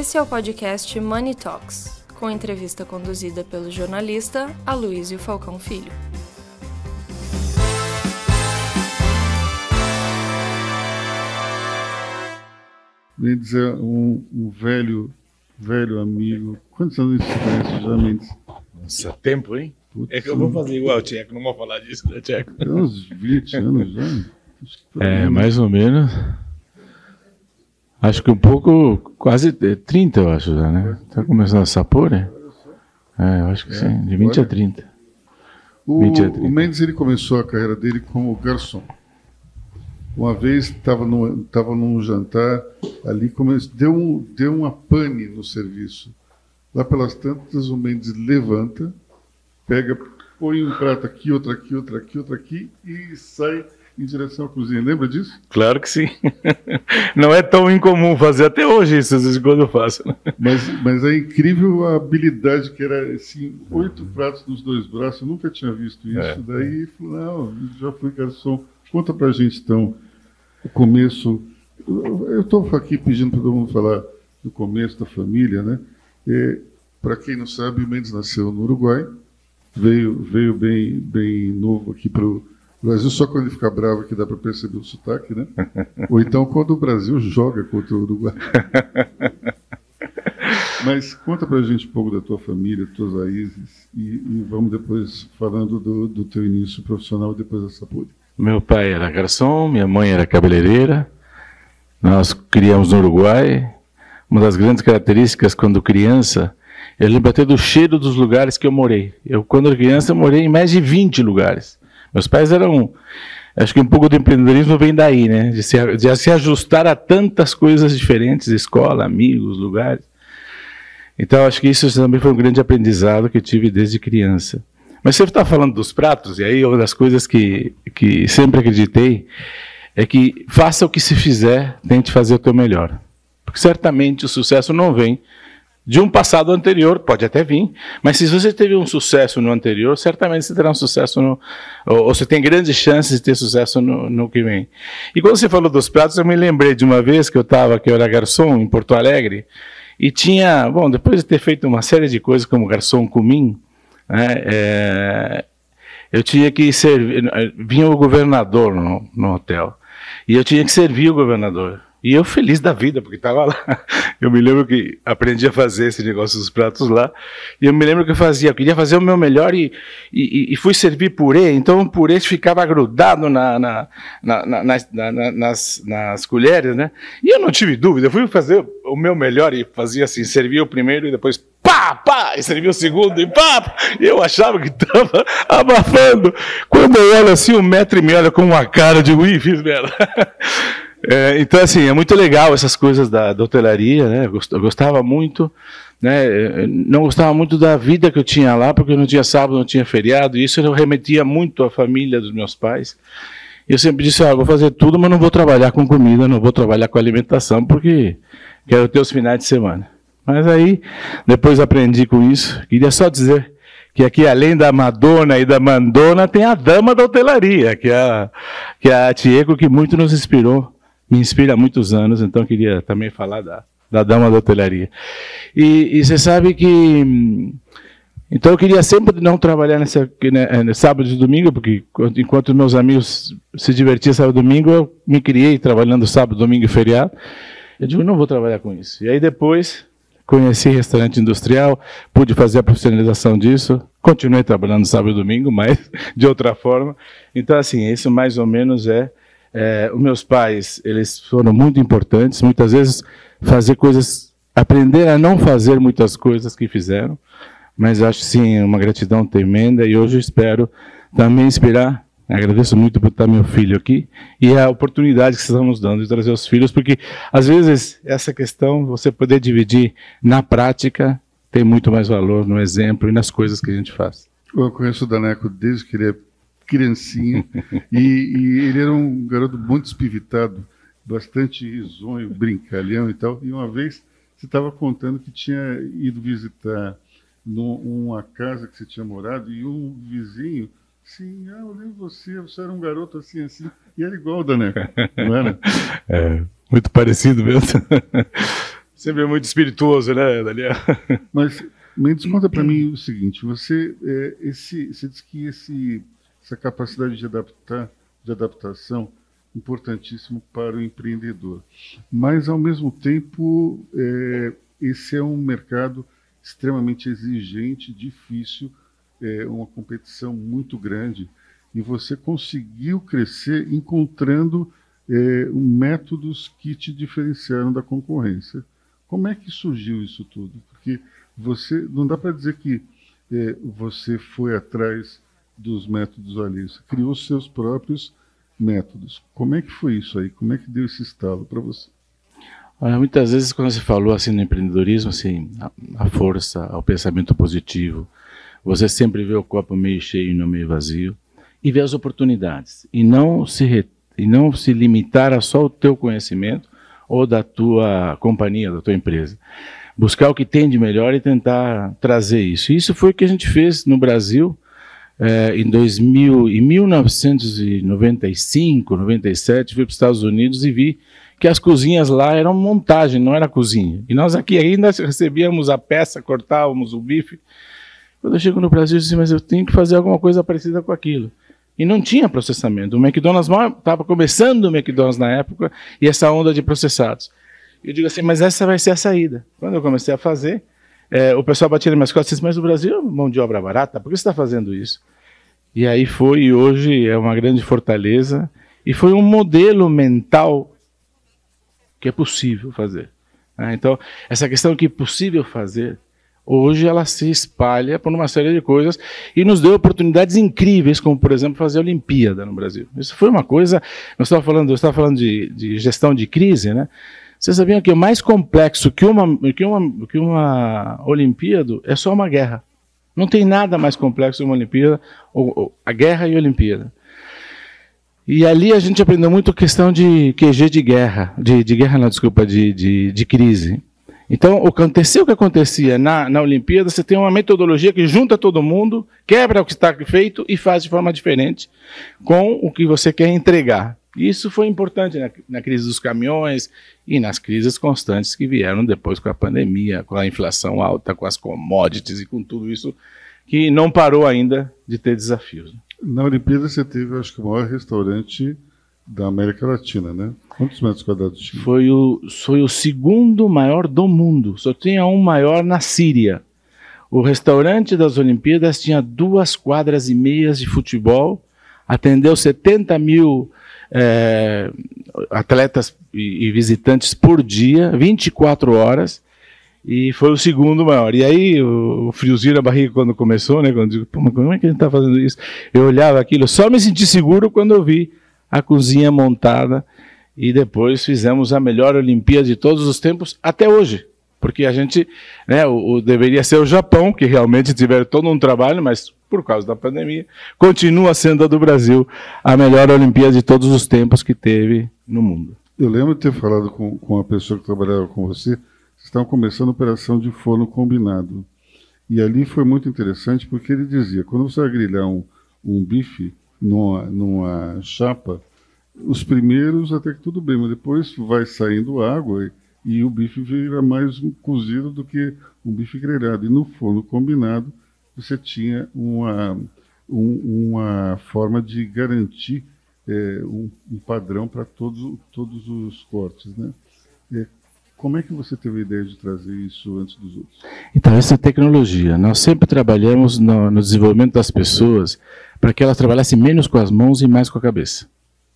Esse é o podcast Money Talks, com entrevista conduzida pelo jornalista Aloysio Falcão Filho. Mendes é um, um velho, velho amigo. Quantos anos você conhece já, Mendes? Nossa, tempo, hein? Putz, É que eu vou fazer igual o Tcheco, não vou falar disso, né, Tcheco? Tem uns 20 anos já. É, mais ou menos. Acho que um pouco, quase é, 30, eu acho já, né? Tá começando a sapor, né? É, eu acho que sim, de 20 a olha. 30. O, 20 a 30. o Mendes ele começou a carreira dele como garçom. Uma vez estava num, tava num jantar ali, come, deu, um, deu uma pane no serviço. Lá pelas tantas, o Mendes levanta, pega, põe um prato aqui, outro aqui, outro aqui, outro aqui e sai em direção à cozinha. Lembra disso? Claro que sim. Não é tão incomum fazer até hoje isso, às vezes quando eu faço. né? Mas, mas é incrível a habilidade que era assim, oito pratos nos dois braços. Eu nunca tinha visto isso. É. Daí falou, não, já fui garçom. Conta pra gente então o começo. Eu estou aqui pedindo para todo mundo falar do começo da família, né? para quem não sabe, o Mendes nasceu no Uruguai, veio, veio bem, bem novo aqui para o Brasil, só quando ele fica bravo que dá para perceber o sotaque, né? Ou então quando o Brasil joga contra o Uruguai. Mas conta pra gente um pouco da tua família, tuas raízes, e, e vamos depois falando do, do teu início profissional depois da saúde. Meu pai era garçom, minha mãe era cabeleireira. Nós criamos no Uruguai. Uma das grandes características quando criança, eu lembro até do cheiro dos lugares que eu morei. Eu, quando criança, morei em mais de 20 lugares. Meus pais eram. Acho que um pouco do empreendedorismo vem daí, né? De se, de se ajustar a tantas coisas diferentes escola, amigos, lugares. Então, acho que isso também foi um grande aprendizado que eu tive desde criança. Mas você está falando dos pratos, e aí uma das coisas que, que sempre acreditei é que faça o que se fizer, tente fazer o teu melhor. Porque certamente o sucesso não vem de um passado anterior, pode até vir, mas se você teve um sucesso no anterior, certamente você terá um sucesso no. Ou, ou você tem grandes chances de ter sucesso no, no que vem. E quando você falou dos pratos, eu me lembrei de uma vez que eu estava, que eu era garçom em Porto Alegre, e tinha, bom, depois de ter feito uma série de coisas como garçom comim, né, é, eu tinha que servir, vinha o governador no, no hotel, e eu tinha que servir o governador. E eu feliz da vida, porque estava lá. Eu me lembro que aprendi a fazer esse negócio dos pratos lá. E eu me lembro que eu fazia, eu queria fazer o meu melhor e, e, e fui servir purê. Então o purê ficava grudado na, na, na, na- nas, na- na- nas, nas colheres, né? E eu não tive dúvida, eu fui fazer o meu melhor e fazia assim, servia o primeiro e depois pá, pá, e servia o segundo e pá. eu achava que estava abafando. Quando eu olho assim, um metro e meio, olha com uma cara, eu digo, fiz merda. É, então, assim, é muito legal essas coisas da, da hotelaria, né? Eu gost- Eu gostava muito, né? Eh, Não gostava muito da vida que eu tinha lá, porque não tinha sábado, não tinha feriado, e isso eu remetia muito à família dos meus pais. Eu sempre disse, ah, vou fazer tudo, mas não vou trabalhar com comida, não vou trabalhar com alimentação, porque quero ter os finais de semana. Mas aí, depois aprendi com isso. Queria só dizer que aqui, além da Madonna e da Mandona, tem a dama da hotelaria, que é a, que é a Tieco, que muito nos inspirou, me inspira há muitos anos, então queria também falar da, da dama da hotelaria. E, e você sabe que. Então eu queria sempre não trabalhar nessa, né, no sábado e domingo, porque enquanto meus amigos se divertiam sábado e domingo, eu me criei trabalhando sábado, domingo e feriado. Eu digo, não vou trabalhar com isso. E aí depois conheci restaurante industrial, pude fazer a profissionalização disso, continuei trabalhando sábado e domingo, mas de outra forma. Então, assim, isso mais ou menos é, é, os meus pais, eles foram muito importantes, muitas vezes fazer coisas, aprender a não fazer muitas coisas que fizeram, mas acho sim uma gratidão tremenda e hoje espero também inspirar Agradeço muito por estar meu filho aqui e a oportunidade que vocês estão nos dando de trazer os filhos, porque às vezes essa questão, você poder dividir na prática, tem muito mais valor no exemplo e nas coisas que a gente faz. Eu conheço o Daneco desde que ele é criancinha e, e ele era um garoto muito espivitado, bastante risonho, brincalhão e tal. E uma vez você estava contando que tinha ido visitar numa casa que você tinha morado e um vizinho Sim, ah, eu lembro você, você era um garoto assim, assim, e era igual o Daneco, não era? É, muito parecido mesmo. Sempre muito espirituoso, né, Daniel? Mas Mendes, conta para mim o seguinte: você, é, esse, você diz que esse, essa capacidade de adaptar, de adaptação, importantíssimo para o empreendedor. Mas ao mesmo tempo, é, esse é um mercado extremamente exigente, difícil, é, uma competição muito grande. E você conseguiu crescer encontrando é, métodos que te diferenciaram da concorrência. Como é que surgiu isso tudo? Porque você não dá para dizer que é, você foi atrás dos métodos você criou seus próprios métodos. Como é que foi isso aí? Como é que deu esse estalo para você? Olha, muitas vezes quando você falou assim no empreendedorismo, assim, a, a força, o pensamento positivo, você sempre vê o copo meio cheio e não meio vazio e vê as oportunidades e não se e não se limitar a só o teu conhecimento ou da tua companhia, da tua empresa. Buscar o que tem de melhor e tentar trazer isso. Isso foi o que a gente fez no Brasil é, em 2000, em 1995, 97, fui para os Estados Unidos e vi que as cozinhas lá eram montagem, não era cozinha. E nós aqui ainda recebíamos a peça, cortávamos o bife. Quando eu chego no Brasil, eu disse, mas eu tenho que fazer alguma coisa parecida com aquilo. E não tinha processamento. O McDonald's estava começando o McDonald's na época e essa onda de processados. Eu digo assim, mas essa vai ser a saída. Quando eu comecei a fazer, é, o pessoal batia nas minhas costas e disse, mas o Brasil é mão de obra barata, por que você está fazendo isso? E aí foi, e hoje é uma grande fortaleza, e foi um modelo mental que é possível fazer. Né? Então, essa questão que é possível fazer, hoje ela se espalha por uma série de coisas e nos deu oportunidades incríveis, como por exemplo fazer a Olimpíada no Brasil. Isso foi uma coisa. Nós estava falando, eu estava falando de, de, gestão de crise, né? Vocês sabiam que o mais complexo que uma, que uma, que uma Olimpíada é só uma guerra. Não tem nada mais complexo que uma Olimpíada, ou, ou, a guerra e a Olimpíada. E ali a gente aprendeu muito questão de QG de guerra, de, de guerra não, desculpa, de, de, de crise. Então, o que aconteceu, o que acontecia na, na Olimpíada, você tem uma metodologia que junta todo mundo, quebra o que está feito e faz de forma diferente com o que você quer entregar. Isso foi importante na, na, crise dos caminhões e nas crises constantes que vieram depois com a pandemia, com a inflação alta, com as commodities e com tudo isso que não parou ainda de ter desafios. Na Olimpíada você teve, acho que, o maior restaurante da América Latina, né? Quantos metros quadrados tinha? Foi o, foi o segundo maior do mundo. Só tinha um maior na Síria. O restaurante das Olimpíadas tinha duas quadras e meias de futebol, atendeu 70 mil é, atletas e, visitantes por dia, 24 horas, e foi o segundo maior. E aí o, friozinho na barriga quando começou, né? Quando eu digo, como é que a gente está fazendo isso? Eu olhava aquilo, só me senti seguro quando eu vi a cozinha montada e depois fizemos a melhor Olimpíada de todos os tempos até hoje. Porque a gente, né, o, o, deveria ser o Japão, que realmente tiver todo um trabalho, mas por causa da pandemia, continua sendo a do Brasil a melhor Olimpíada de todos os tempos que teve no mundo. Eu lembro de ter falado com, com uma pessoa que trabalhava com você, vocês estavam começando a operação de forno combinado. E ali foi muito interessante porque ele dizia, quando você vai um, um bife numa, numa chapa, os primeiros até que tudo bem, mas depois vai saindo água e, e o bife vira mais cozido do que um bife grelhado. E no forno combinado, você tinha uma, um, uma forma de garantir é, um, um, padrão para todos, todos os cortes. Né? É, como é que você teve a ideia de trazer isso antes dos outros? Então, essa tecnologia. Nós sempre trabalhamos no, no desenvolvimento das pessoas para que elas trabalhassem menos com as mãos e mais com a cabeça.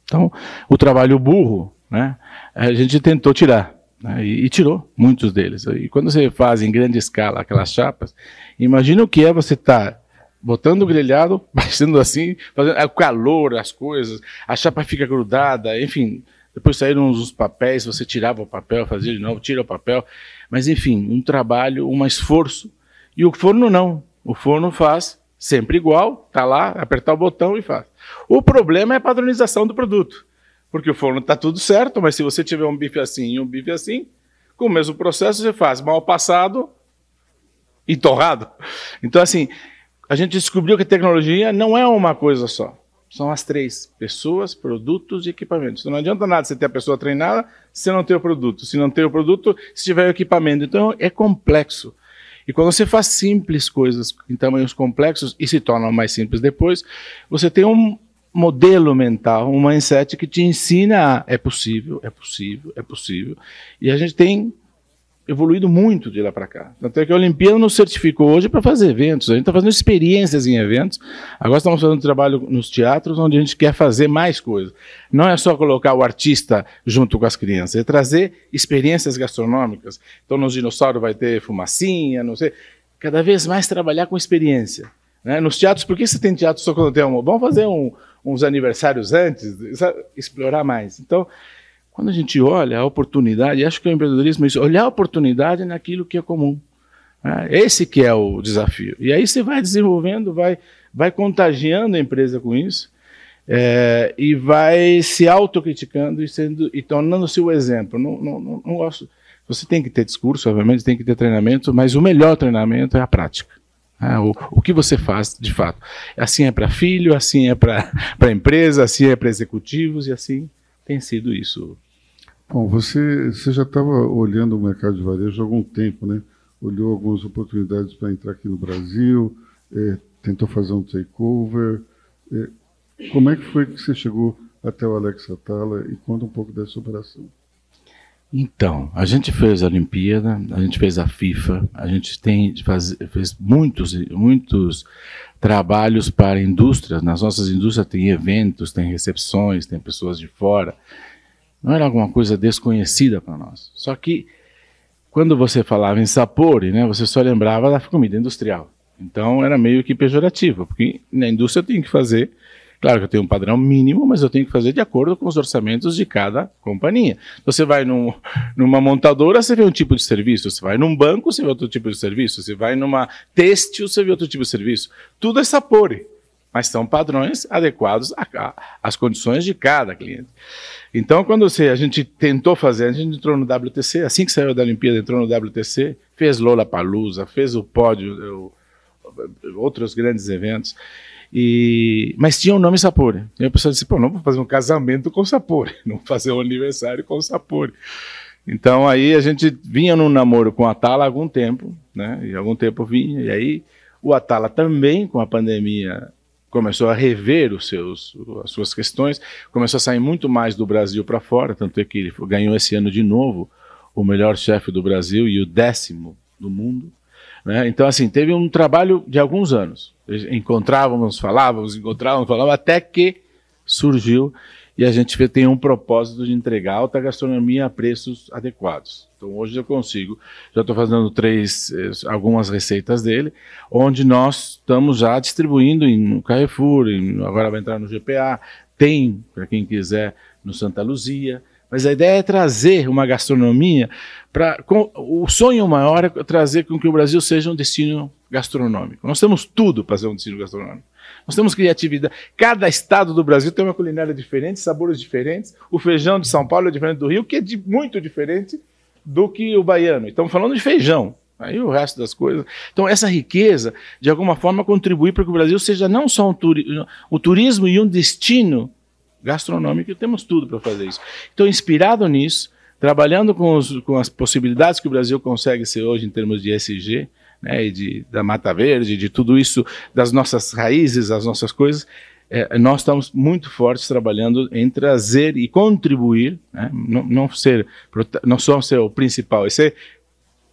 Então, o trabalho burro, né, a gente tentou tirar. Né, e, e, tirou muitos deles. E quando você faz em grande escala aquelas chapas, imagina o que é você estar tá botando o grelhado, baixando assim, fazendo o calor, as coisas, a chapa fica grudada, enfim. Depois saíram os papéis, você tirava o papel, fazia de novo, tira o papel. Mas enfim, um trabalho, um esforço. E o forno não. O forno faz sempre igual, tá lá, apertar o botão e faz. O problema é a padronização do produto. Porque o forno está tudo certo, mas se você tiver um bife assim e um bife assim, com o mesmo processo você faz mal passado e torrado. Então, assim, a gente descobriu que tecnologia não é uma coisa só. São as três: pessoas, produtos e equipamentos. Então não adianta nada você ter a pessoa treinada se não ter o produto. Se não ter o produto, se tiver o equipamento. Então é complexo. E quando você faz simples coisas em tamanhos complexos e se tornam mais simples depois, você tem um modelo mental, um mindset que te ensina a, é possível, é possível, é possível. E a gente tem evoluído muito de lá para cá. Tanto é que a Olimpíada nos certificou hoje para fazer eventos. A gente está fazendo experiências em eventos. Agora estamos fazendo trabalho nos teatros, onde a gente quer fazer mais coisas. Não é só colocar o artista junto com as crianças, é trazer experiências gastronômicas. Então, nos dinossauros vai ter fumacinha, não sei. Cada vez mais trabalhar com experiência. Né? Nos teatros, por que você tem teatro só quando tem um? Vamos fazer um, uns aniversários antes, explorar mais. Então, quando a gente olha a oportunidade, acho que o empreendedorismo é isso, olhar a oportunidade naquilo que é comum. Né? Esse que é o desafio. E aí você vai desenvolvendo, vai, vai contagiando a empresa com isso, é, e vai se autocriticando e, sendo, e tornando-se o exemplo. Não, não, não, não gosto. Você tem que ter discurso, obviamente, tem que ter treinamento, mas o melhor treinamento é a prática. É, o, o que você faz de fato. Assim é para filho, assim é para empresa, assim é para executivos e assim tem sido isso Bom, você, você já estava olhando o mercado de varejo há algum tempo, né? Olhou algumas oportunidades para entrar aqui no Brasil, é, tentou fazer um takeover. É, como é que foi que você chegou até o Alex Atala e conta um pouco dessa operação? Então, a gente fez a Olimpíada, a gente fez a FIFA, a gente tem faz, fez muitos, muitos trabalhos para indústrias. Nas nossas indústrias tem eventos, tem recepções, tem pessoas de fora. Não era alguma coisa desconhecida para nós. Só que quando você falava em sapore, né, você só lembrava da comida industrial. Então era meio que pejorativo, porque na indústria tenho que fazer, claro que eu tenho um padrão mínimo, mas eu tenho que fazer de acordo com os orçamentos de cada companhia. Você vai num, numa montadora, você vê um tipo de serviço, você vai num banco, você vê outro tipo de serviço, você vai numa têxtil, você vê outro tipo de serviço. Tudo é sapore, mas são padrões adequados às condições de cada cliente. Então, quando você, a gente tentou fazer, a gente entrou no WTC, assim que saiu da Olimpíada, entrou no WTC, fez Lola Palusa, fez o pódio, outros grandes eventos. E, mas tinha o um nome Sapori. E a pessoa disse: pô, não vou fazer um casamento com Sapori, não vou fazer um aniversário com Sapori. Então aí a gente vinha num namoro com a Atala há algum tempo, né? E algum tempo vinha, e aí o Atala também, com a pandemia, começou a rever os seus, as suas questões, começou a sair muito mais do Brasil para fora, tanto é que ele ganhou esse ano de novo o melhor chefe do Brasil e o décimo do mundo. Né? Então, assim, teve um trabalho de alguns anos. Encontrávamos, falávamos, encontrávamos, falávamos, até que surgiu e a gente tem um propósito de entregar alta gastronomia a preços adequados. Então hoje eu consigo, já estou fazendo três, eh, algumas receitas dele, onde nós estamos já distribuindo em Carrefour, em, agora vai entrar no GPA, tem, para quem quiser, no Santa Luzia. Mas a ideia é trazer uma gastronomia para. O sonho maior é trazer com que o Brasil seja um destino gastronômico. Nós temos tudo para ser um destino gastronômico. Nós temos criatividade. Cada estado do Brasil tem uma culinária diferente, sabores diferentes. O feijão de São Paulo é diferente do Rio, que é de, muito diferente do que o baiano. Estamos falando de feijão. Aí o resto das coisas. Então, essa riqueza, de alguma forma, contribui para que o Brasil seja não só um, turi um turismo e um destino gastronômico, e temos tudo para fazer isso. Então, inspirado nisso, trabalhando com, os, com, as possibilidades que o Brasil consegue ser hoje em termos de SG, né, de, da Mata Verde, de tudo isso, das nossas raízes, as nossas coisas, é, nós estamos muito fortes trabalhando em trazer e contribuir, né, não, não, ser, não só ser o principal, é ser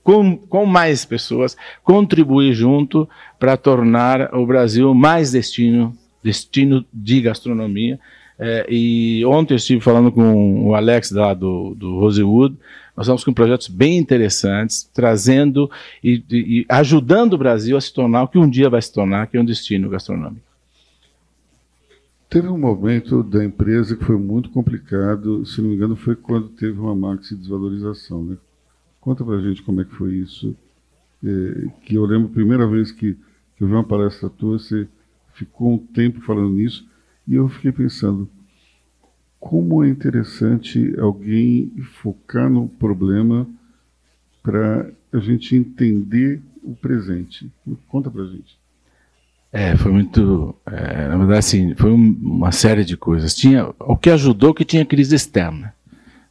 com, com mais pessoas, contribuir junto para tornar o Brasil mais destino, destino de gastronomia. É, e ontem eu estive falando com o Alex lá do, do Rosewood, nós estamos com projetos bem interessantes, trazendo e, e, ajudando o Brasil a se tornar o que um dia vai se tornar, que é um destino gastronômico. Teve um momento da empresa que foi muito complicado, se não me engano, foi quando teve uma maxi desvalorização. Né? Conta para a gente como é que foi isso. É, que eu lembro a primeira vez que, que eu vi uma palestra tua, você ficou um tempo falando nisso, e eu fiquei pensando, como é interessante alguém focar no problema para a gente entender o presente. Conta para a gente. É, foi muito. É, na verdade, assim, foi um, uma série de coisas. Tinha, o que ajudou que tinha crise externa.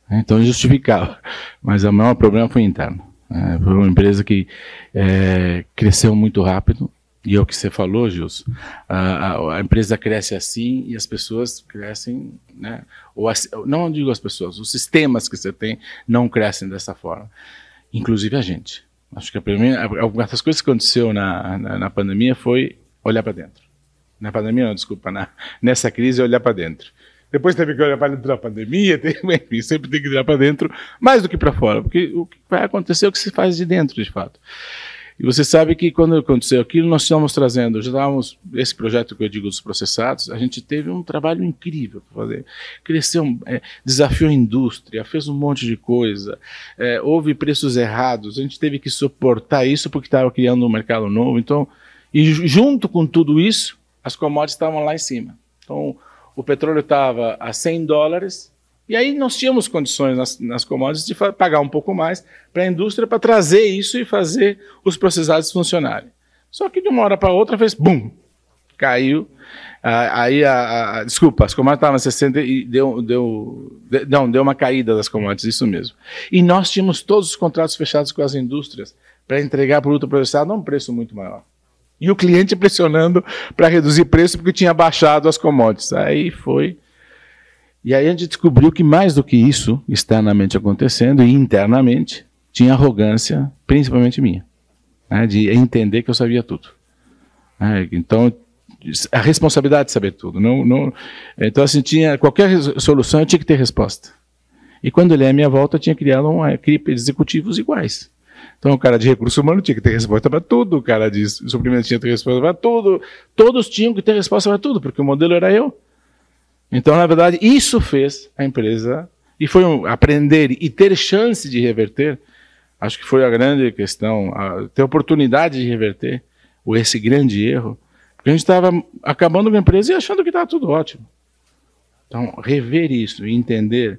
Né? Então justificava. Mas o maior problema foi interno. É, foi uma empresa que é, cresceu muito rápido. E é o que você falou, Gilson. A, a, empresa cresce assim e as pessoas crescem, né? Ou as, não digo as pessoas, os sistemas que você tem não crescem dessa forma. Inclusive a gente. Acho que a primeira, das coisas que aconteceu na, na, na pandemia foi olhar para dentro. Na pandemia, não, desculpa, na, nessa crise, olhar para dentro. Depois teve que olhar para dentro da pandemia, tem, enfim, sempre tem que olhar para dentro, mais do que para fora, porque o que vai acontecer é o que se faz de dentro, de fato. E você sabe que quando aconteceu aquilo, nós estamos trazendo, já estávamos, esse projeto que eu digo dos processados, a gente teve um trabalho incrível para fazer. Cresceu, é, desafiou a indústria, fez um monte de coisa, é, houve preços errados, a gente teve que suportar isso porque estava criando um mercado novo. Então, e junto com tudo isso, as commodities estavam lá em cima. Então, o petróleo estava a 100 dólares, e aí nós tínhamos condições nas, nas commodities de pagar um pouco mais para a indústria para trazer isso e fazer os processados funcionarem. Só que de uma hora para outra fez bum, caiu. Ah, aí a, a, desculpa, as commodities estavam a 60 e deu, deu, de, não, deu uma caída das commodities, isso mesmo. E nós tínhamos todos os contratos fechados com as indústrias para entregar produto processado a um preço muito maior. E o cliente pressionando para reduzir preço porque tinha baixado as commodities. Aí foi. E aí a gente descobriu que mais do que isso, externamente acontecendo e internamente, tinha arrogância, principalmente minha, né, de entender que eu sabia tudo. É, então, a responsabilidade de saber tudo. Não, não, então, assim, tinha, qualquer solução eu tinha que ter resposta. E quando ele é à minha volta, eu tinha criado uma equipe de executivos iguais. Então, o cara de recurso humano tinha que ter resposta para tudo, o cara de suprimento tinha que ter resposta para tudo, todos tinham que ter resposta para tudo, porque o modelo era eu. Então, na verdade, isso fez a empresa, e foi um, aprender e ter chance de reverter, acho que foi a grande questão, a, ter oportunidade de reverter ou esse grande erro, porque a gente estava acabando com a empresa e achando que estava tudo ótimo. Então, rever isso e entender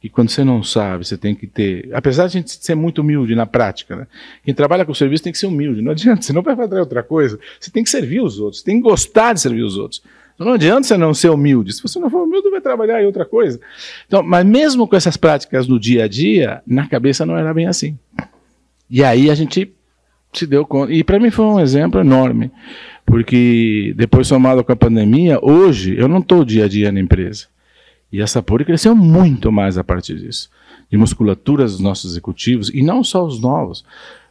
que quando você não sabe, você tem que ter. Apesar de a gente ser muito humilde na prática, né? Quem trabalha com serviço tem que ser humilde. Não adianta, você não vai fazer outra coisa. Você tem que servir os outros, tem que gostar de servir os outros. Então não adianta você não ser humilde. Se você não for humilde, vai trabalhar em outra coisa. Então, mas mesmo com essas práticas no dia a dia, na cabeça não era bem assim. E aí a gente se deu conta. E para mim foi um exemplo enorme. Porque depois somado com a pandemia, hoje eu não estou dia a dia na empresa. E a Sapori cresceu muito mais a partir disso. De musculatura dos nossos executivos, e não só os novos.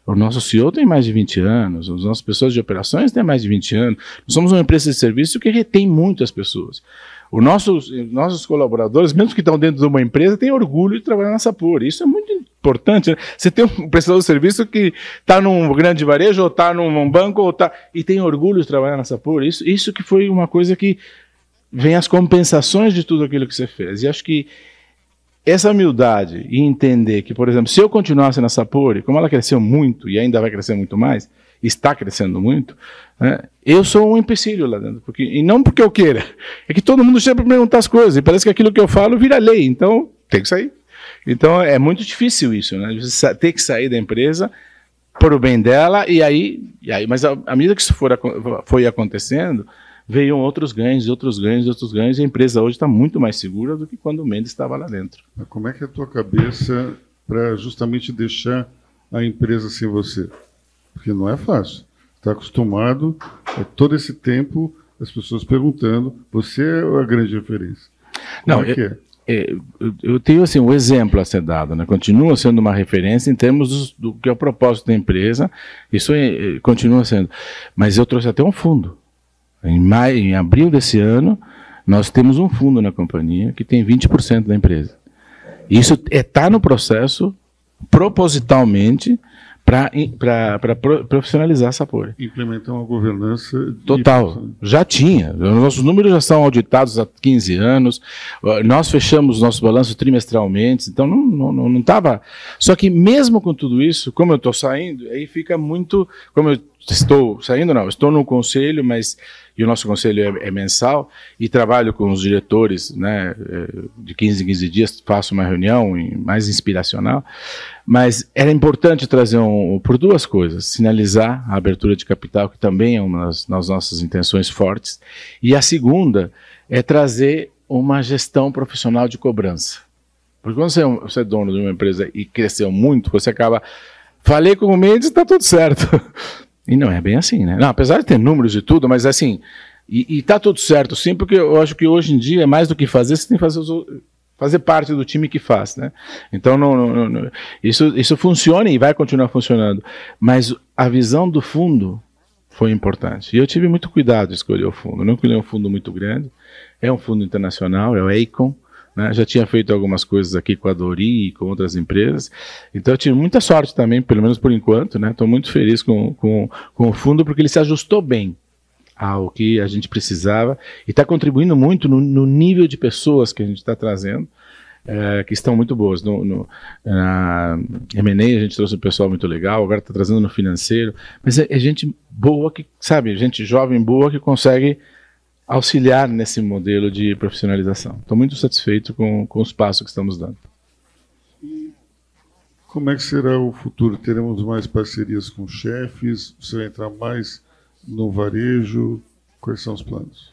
O nosso CEO tem mais de 20 anos, as nossas pessoas de operações têm mais de 20 anos. Nós somos uma empresa de serviço que retém muito as pessoas. Os nossos, nossos colaboradores, mesmo que estão dentro de uma empresa, têm orgulho de trabalhar na Sapor. Isso é muito importante. Né? Você tem um prestador de serviço que está num grande varejo, ou está num banco, ou tá, e tem orgulho de trabalhar na Sapor. Isso, isso que foi uma coisa que vem as compensações de tudo aquilo que você fez. E acho que essa humildade e entender que, por exemplo, se eu continuasse na Sapori, como ela cresceu muito e ainda vai crescer muito mais, está crescendo muito, né, eu sou um empecilho lá dentro. Porque, e não porque eu queira, é que todo mundo sempre perguntar as coisas, e parece que aquilo que eu falo vira lei, então tem que sair. Então é muito difícil isso, né? Você ter que sair da empresa por o bem dela, e aí, e aí mas à medida que isso for, foi acontecendo, veio outros ganhos, outros ganhos, outros ganhos, e a empresa hoje está muito mais segura do que quando o Mendes estava lá dentro. Como é que é a tua cabeça para justamente deixar a empresa sem você? Porque não é fácil. Está acostumado a todo esse tempo as pessoas perguntando, você é a grande referência. Como não, é que é? É, eu tenho assim um exemplo a ser dado, né? continua sendo uma referência em termos do, do que é o propósito da empresa, isso é, é, continua sendo, mas eu trouxe até um fundo, em, maio, em abril desse ano, nós temos um fundo na companhia que tem 20% da empresa. Isso está é, no processo propositalmente para profissionalizar a Sapori. Implementar uma governança. Total. Já tinha. Nossos números já são auditados há 15 anos. Nós fechamos nossos balanços trimestralmente. Então não estava. Não, não Só que mesmo com tudo isso, como eu estou saindo, aí fica muito. Como eu estou saindo, não, estou no conselho, mas e o nosso conselho é, é, mensal e trabalho com os diretores, né, é, de 15 em 15 dias, faço uma reunião mais inspiracional, mas era importante trazer um, por duas coisas, sinalizar a abertura de capital, que também é uma das, nossas intenções fortes, e a segunda é trazer uma gestão profissional de cobrança. Porque quando você é, você é dono de uma empresa e cresceu muito, você acaba falei com o Mendes, está tudo certo. E não é bem assim, né? Não, apesar de ter números e tudo, mas assim, e, e tá tudo certo, sim, porque eu acho que hoje em dia, mais do que fazer, você tem que fazer, fazer parte do time que faz, né? Então, não, não, não, isso, isso funciona e vai continuar funcionando. Mas a visão do fundo foi importante. E eu tive muito cuidado de escolher o fundo. Não escolhi um fundo muito grande, é um fundo internacional, é o Eicon, né? Já tinha feito algumas coisas aqui com a Dori e com outras empresas. Então eu tive muita sorte também, pelo menos por enquanto. Estou né? muito feliz com, com, com o fundo porque ele se ajustou bem ao que a gente precisava e está contribuindo muito no, no, nível de pessoas que a gente está trazendo. É, que estão muito boas. No, no, na M&A a gente trouxe um pessoal muito legal, agora está trazendo no financeiro, mas é, é, gente boa que, sabe, gente jovem boa que consegue auxiliar nesse modelo de profissionalização. Estou muito satisfeito com, com os passos que estamos dando. Como é que será o futuro? Teremos mais parcerias com chefes? Você vai entrar mais no varejo? Quais são os planos?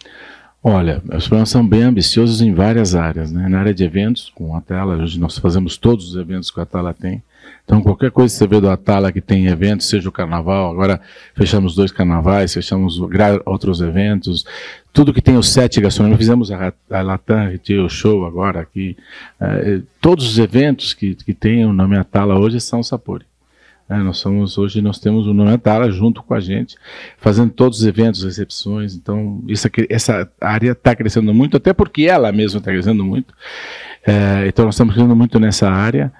Olha, os planos são bem ambiciosos em várias áreas. Né? Na área de eventos, com a hoje nós fazemos todos os eventos que a Atala tem. Então, qualquer coisa que você vê do Atala que tem eventos, seja o carnaval, agora fechamos dois carnavais, fechamos outros eventos, tudo que tem o sete gastronômicos, fizemos a, a Latam Retail Show agora aqui. É, todos os eventos que, que tem o nome Atala hoje são Sapori. É, nós somos hoje nós temos o nome Atala junto com a gente, fazendo todos os eventos, recepções. Então isso aqui, essa área está crescendo muito, até porque ela mesma está crescendo muito. É, então nós estamos crescendo muito nessa área.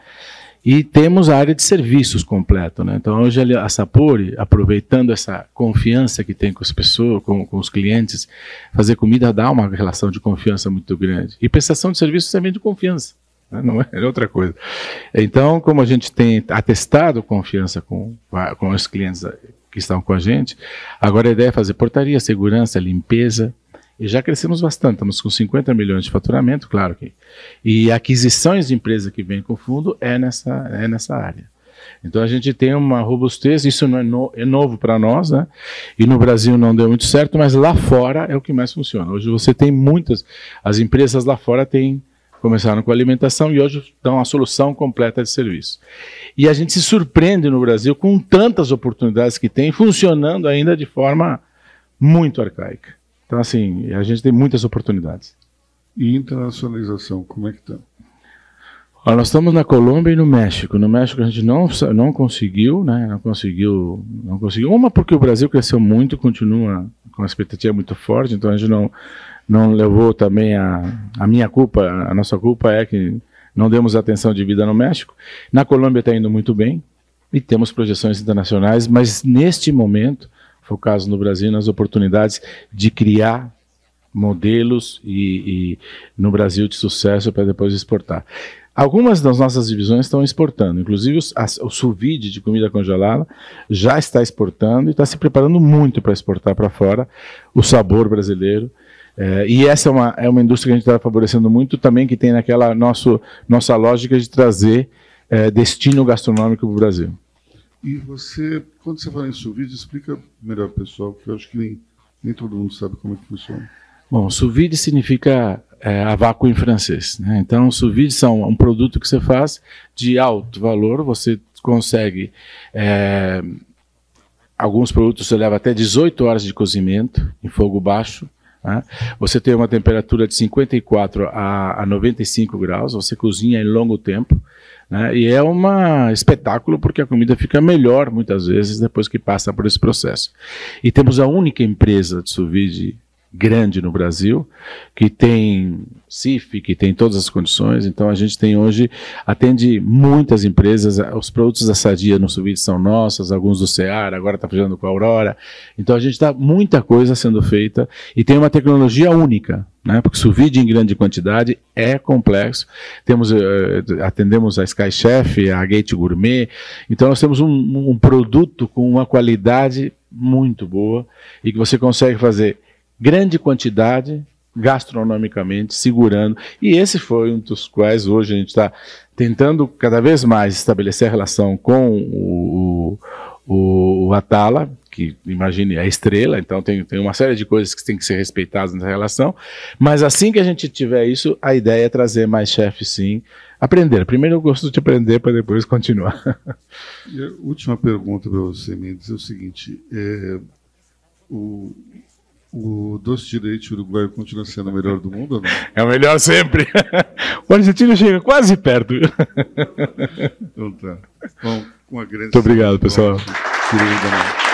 E temos a área de serviços completo. Né? Então, hoje a Sapori, aproveitando essa confiança que tem com as pessoas, com, com, os clientes, fazer comida dá uma relação de confiança muito grande. E prestação de serviços também de confiança. Né? Não é, é outra coisa. Então, como a gente tem atestado confiança com, com os clientes que estão com a gente, agora a ideia é fazer portaria, segurança, limpeza, e já crescemos bastante, estamos com 50 milhões de faturamento, claro que. E aquisições de empresa que vem com o fundo é nessa, é nessa área. Então a gente tem uma robustez, isso não é, no, é novo para nós, né? E no Brasil não deu muito certo, mas lá fora é o que mais funciona. Hoje você tem muitas, as empresas lá fora têm começaram com alimentação e hoje estão a solução completa de serviço. E a gente se surpreende no Brasil com tantas oportunidades que tem, funcionando ainda de forma muito arcaica. Então, assim, a gente tem muitas oportunidades. E internacionalização, como é que está? nós estamos na Colômbia e no México. No México a gente não, não conseguiu, né? Não conseguiu, não conseguiu. Uma porque o Brasil cresceu muito, continua com uma expectativa muito forte, então a gente não não levou também a a minha culpa, a nossa culpa é que não demos atenção de vida no México. Na Colômbia está indo muito bem e temos projeções internacionais, mas neste momento focados no Brasil nas oportunidades de criar modelos e, e no Brasil de sucesso para depois exportar. Algumas das nossas divisões estão exportando, inclusive os, as, o Suvide de comida congelada já está exportando e está se preparando muito para exportar para fora o sabor brasileiro. É, e essa é uma, é uma indústria que a gente está favorecendo muito também, que tem naquela nosso, nossa lógica de trazer é, destino gastronômico para o Brasil. E você, quando você fala em sous explica melhor, pessoal, porque eu acho que nem, nem todo mundo sabe como é que funciona. Bom, sous significa é, a vácuo em francês. Né? Então, sous vide são um produto que você faz de alto valor, você consegue. É, alguns produtos você leva até 18 horas de cozimento em fogo baixo. Né? Você tem uma temperatura de 54 a, a 95 graus, você cozinha em longo tempo. Né? E é um espetáculo porque a comida fica melhor muitas vezes depois que passa por esse processo. E temos a única empresa de sous grande no Brasil, que tem CIF, que tem todas as condições. Então a gente tem hoje, atende muitas empresas, os produtos da Sadia no Subide são nossos, alguns do Ceará, agora está fazendo com a Aurora. Então a gente está muita coisa sendo feita e tem uma tecnologia única. Né? Porque sous-vide em grande quantidade é complexo. Temos, uh, atendemos a Sky Chef, a Gate Gourmet. Então nós temos um, um produto com uma qualidade muito boa e que você consegue fazer grande quantidade gastronomicamente, segurando. E esse foi um dos quais hoje a gente está tentando cada vez mais estabelecer a relação com o, o, o Atala, que imagine é a estrela, então tem, tem uma série de coisas que tem que ser respeitadas nessa relação. Mas assim que a gente tiver isso, a ideia é trazer mais chefes sim. Aprender. Primeiro eu gosto de aprender para depois continuar. Última pergunta para você, Mendes, é o seguinte: é, o, o doce de leite uruguaio continua sendo o melhor do mundo ou não? É o melhor sempre. O argentino chega quase perto. Então tá. Bom, com a grande Muito obrigado, pessoal. Querida,